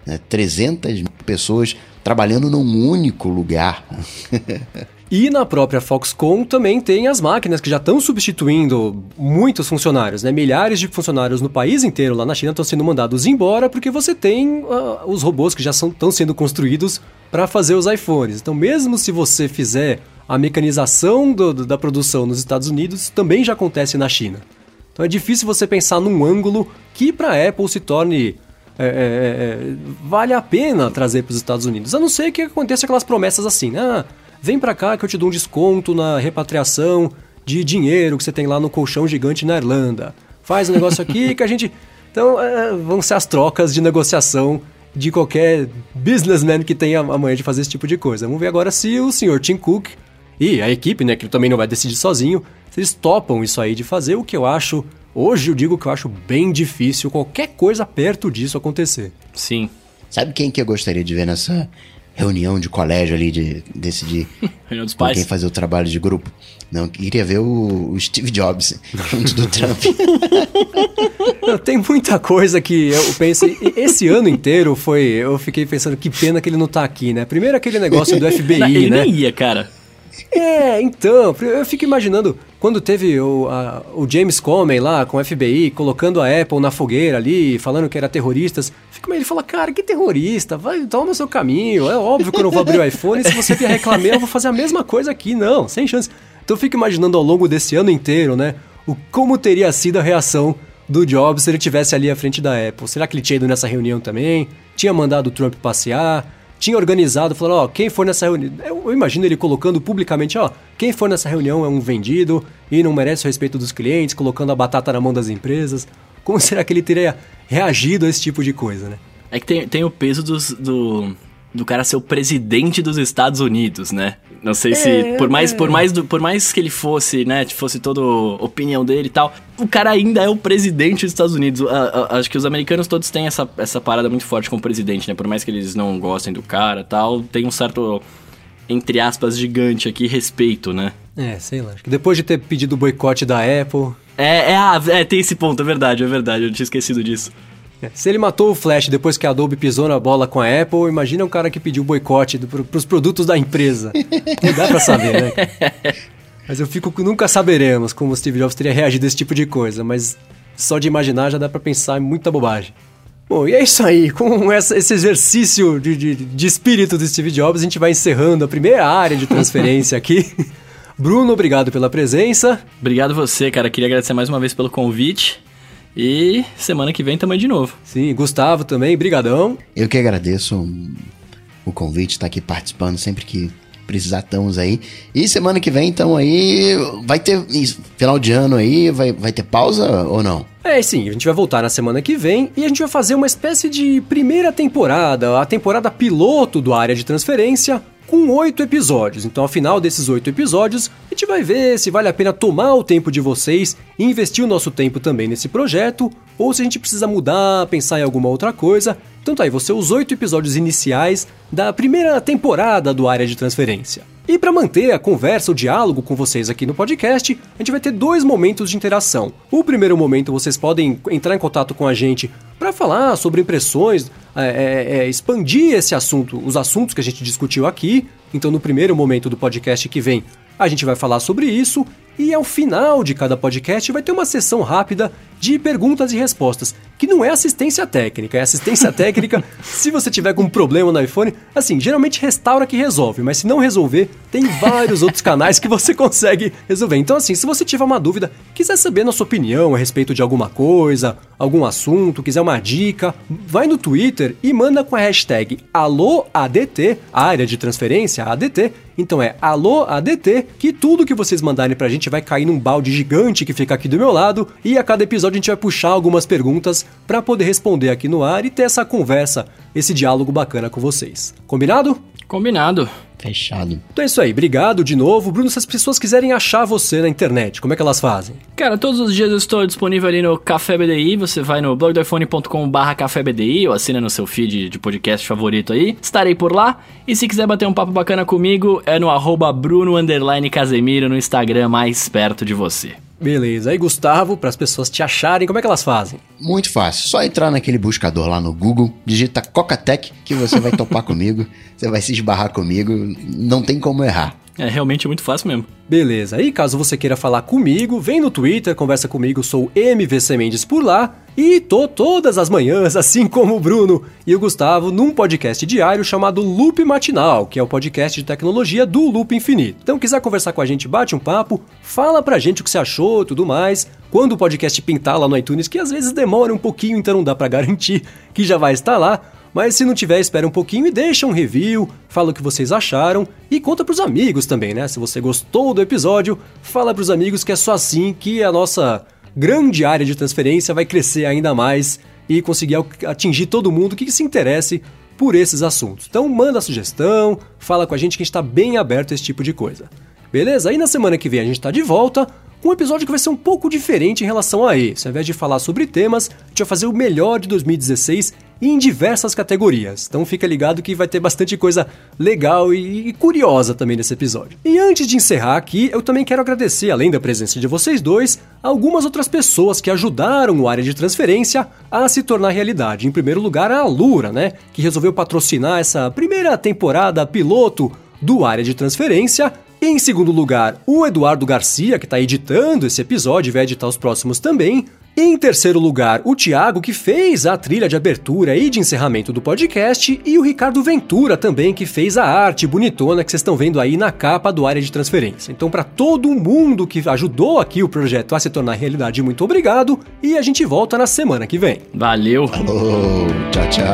Speaker 2: Né? 300 mil pessoas trabalhando num único lugar. <laughs>
Speaker 1: E na própria Foxconn também tem as máquinas que já estão substituindo muitos funcionários, né? Milhares de funcionários no país inteiro lá na China estão sendo mandados embora porque você tem uh, os robôs que já estão sendo construídos para fazer os iPhones. Então, mesmo se você fizer a mecanização do, do, da produção nos Estados Unidos, também já acontece na China. Então é difícil você pensar num ângulo que para a Apple se torne é, é, é, vale a pena trazer para os Estados Unidos. A não ser que aconteça aquelas promessas assim, né? Ah, vem para cá que eu te dou um desconto na repatriação de dinheiro que você tem lá no colchão gigante na Irlanda. Faz um negócio aqui <laughs> que a gente. Então, é, vão ser as trocas de negociação de qualquer businessman que tenha a manhã de fazer esse tipo de coisa. Vamos ver agora se o senhor Tim Cook e a equipe, né, que também não vai decidir sozinho, se eles topam isso aí de fazer, o que eu acho, hoje eu digo que eu acho bem difícil qualquer coisa perto disso acontecer.
Speaker 3: Sim.
Speaker 2: Sabe quem que eu gostaria de ver nessa reunião de colégio ali, de decidir <laughs>
Speaker 3: Reunião dos
Speaker 2: com quem
Speaker 3: pais.
Speaker 2: fazer o trabalho de grupo? Não, queria ver o, o Steve Jobs <laughs> junto do Trump. <laughs>
Speaker 1: Não, tem muita coisa que eu pensei. e Esse ano inteiro foi. Eu fiquei pensando que pena que ele não tá aqui, né? Primeiro aquele negócio do FBI,
Speaker 3: Não, ele
Speaker 1: né?
Speaker 3: nem ia, cara. <laughs>
Speaker 1: É, então, eu fico imaginando quando teve o, a- o James Comey lá com o FBI, colocando a Apple na fogueira ali, falando que era terroristas. Fico ele fala, cara, que terrorista? Vai, toma o seu caminho. É óbvio que eu não vou abrir o iPhone. Se você vier reclamar, eu vou fazer a mesma coisa aqui. Não, sem chance. Então eu fico imaginando ao longo desse ano inteiro, né? O como teria sido a reação do Jobs se ele tivesse ali à frente da Apple. Será que ele tinha ido nessa reunião também? Tinha mandado o Trump passear? Tinha organizado, falando, ó, quem for nessa reunião. Eu, imagino ele colocando publicamente, ó, quem for nessa reunião é um vendido e não merece o respeito dos clientes, colocando a batata na mão das empresas. Como <laughs> será que ele teria reagido a esse tipo de coisa, né?
Speaker 3: É que tem, tem o peso dos, do, do cara ser o presidente dos Estados Unidos, né? Não sei se.
Speaker 1: É,
Speaker 3: por, mais,
Speaker 1: é.
Speaker 3: por, mais do- por mais que ele fosse, né? Fosse toda a opinião dele e tal. O cara ainda é o presidente dos Estados Unidos. A- a- acho que os americanos todos têm essa, essa parada muito forte com o presidente, né? Por mais que eles não gostem do cara e tal, tem um certo, entre aspas, gigante aqui, respeito, né?
Speaker 1: É, sei lá. Depois de ter pedido o boicote da Apple.
Speaker 3: É, é, ah, é, tem esse ponto, é verdade, é verdade. Eu tinha esquecido disso.
Speaker 1: É, Se ele matou o Flash depois que a Adobe pisou na bola com a Apple, imagina um cara que pediu boicote do, pro, pros produtos da empresa. Não dá pra saber, né? <laughs> Mas eu fico. Nunca saberemos como o Steve Jobs teria reagido a esse tipo de coisa, mas só de imaginar já dá pra pensar em muita bobagem. Bom, e é isso aí. Com essa- esse exercício de, de, de espírito do Steve Jobs, a gente vai encerrando a primeira área de transferência aqui. <laughs> Bruno, obrigado pela presença.
Speaker 3: Obrigado você, cara. Queria agradecer mais uma vez pelo convite. E semana que vem também de novo.
Speaker 1: Sim, Gustavo também, brigadão.
Speaker 2: Eu que agradeço o convite, estar aqui participando sempre que precisar, estamos aí. E semana que vem, então aí, vai ter, final de ano aí, vai, vai ter pausa ou não?
Speaker 1: É, sim, a gente vai voltar na semana que vem e a gente vai fazer uma espécie de primeira temporada, a temporada piloto do Área de Transferência, com oito episódios. Então, ao final desses oito episódios, a gente vai ver se vale a pena tomar o tempo de vocês e investir o nosso tempo também nesse projeto, ou se a gente precisa mudar, pensar em alguma outra coisa. Tá aí, ser os oito episódios iniciais da primeira temporada do Área de Transferência. E para manter a conversa, o diálogo com vocês aqui no podcast, a gente vai ter dois momentos de interação. O primeiro momento vocês podem entrar em contato com a gente para falar sobre impressões, é, é, é, expandir esse assunto, os assuntos que a gente discutiu aqui. Então, no primeiro momento do podcast que vem, a gente vai falar sobre isso. E ao final de cada podcast vai ter uma sessão rápida de perguntas e respostas, que não é assistência técnica, é assistência <laughs> técnica se você tiver com um problema no iPhone, assim, geralmente restaura que resolve, mas se não resolver, tem vários outros canais que você consegue resolver. Então assim, se você tiver uma dúvida, quiser saber nossa opinião a respeito de alguma coisa, algum assunto, quiser uma dica, vai no Twitter e manda com a hashtag AlôADT, área de transferência ADT, então é AlôADT, que tudo que vocês mandarem pra gente vai cair num balde gigante que fica aqui do meu lado, e a cada episódio a gente vai puxar algumas perguntas pra poder responder aqui no ar e ter essa conversa, esse diálogo bacana com vocês. Combinado?
Speaker 3: Combinado.
Speaker 2: Fechado.
Speaker 1: Então é isso aí, obrigado de novo. Bruno, se as pessoas quiserem achar você na internet, como é que elas fazem?
Speaker 3: Cara, todos os dias eu estou disponível ali no Café BDI. Você vai no blogdoiphone.com/barra Café BDI ou assina no seu feed de podcast favorito aí. Estarei por lá. E se quiser bater um papo bacana comigo, é no arroba Bruno underline Casemiro no Instagram mais perto de você.
Speaker 1: Beleza, aí Gustavo, para as pessoas te acharem, como é que elas fazem?
Speaker 2: Muito fácil. Só entrar naquele buscador lá no Google, digita Cocatec, que você vai topar <laughs> comigo, você vai se esbarrar comigo, não tem como errar.
Speaker 3: É realmente muito fácil mesmo.
Speaker 1: Beleza, e caso você queira falar comigo, vem no Twitter, conversa comigo, sou MVC Mendes por lá. E tô todas as manhãs, <laughs> assim como o Bruno e o Gustavo, num podcast diário chamado Loop Matinal, que é o podcast de tecnologia do Loop Infinito. Então, quiser conversar com a gente, bate um papo, fala pra gente o que você achou e tudo mais. Quando o podcast pintar lá no iTunes, que às vezes demora um pouquinho, então não dá pra <laughs> garantir que já vai estar lá. Mas se não tiver, espera um pouquinho e deixa um review, fala o que vocês acharam e conta pros amigos também, né? Se você gostou do episódio, fala pros amigos que é só assim que a nossa grande área de transferência vai crescer ainda mais e conseguir atingir todo mundo que se interesse por esses assuntos. Então manda sugestão, fala com a gente que a gente está bem aberto a esse tipo de coisa. Beleza? Aí na semana que vem a gente está de volta um episódio que vai ser um pouco diferente em relação a esse. Ao invés de falar sobre temas, a gente vai fazer o melhor de 2016 em diversas categorias. Então fica ligado que vai ter bastante coisa legal e, curiosa também nesse episódio. E antes de encerrar aqui, eu também quero agradecer, além da presença de vocês dois, algumas outras pessoas que ajudaram o área de transferência a se tornar realidade. Em primeiro lugar, a Lura, né, que resolveu patrocinar essa primeira temporada piloto do área de transferência em segundo lugar, o Eduardo Garcia, que está editando esse episódio e vai editar os próximos também. Em terceiro lugar, o Thiago, que fez a trilha de abertura e de encerramento do podcast, e o Ricardo Ventura também, que fez a arte bonitona que vocês estão vendo aí na capa do área de transferência. Então, para todo mundo que ajudou aqui o projeto a se tornar realidade, muito obrigado e a gente volta na semana que vem.
Speaker 3: Valeu!
Speaker 2: Falou, tchau, tchau!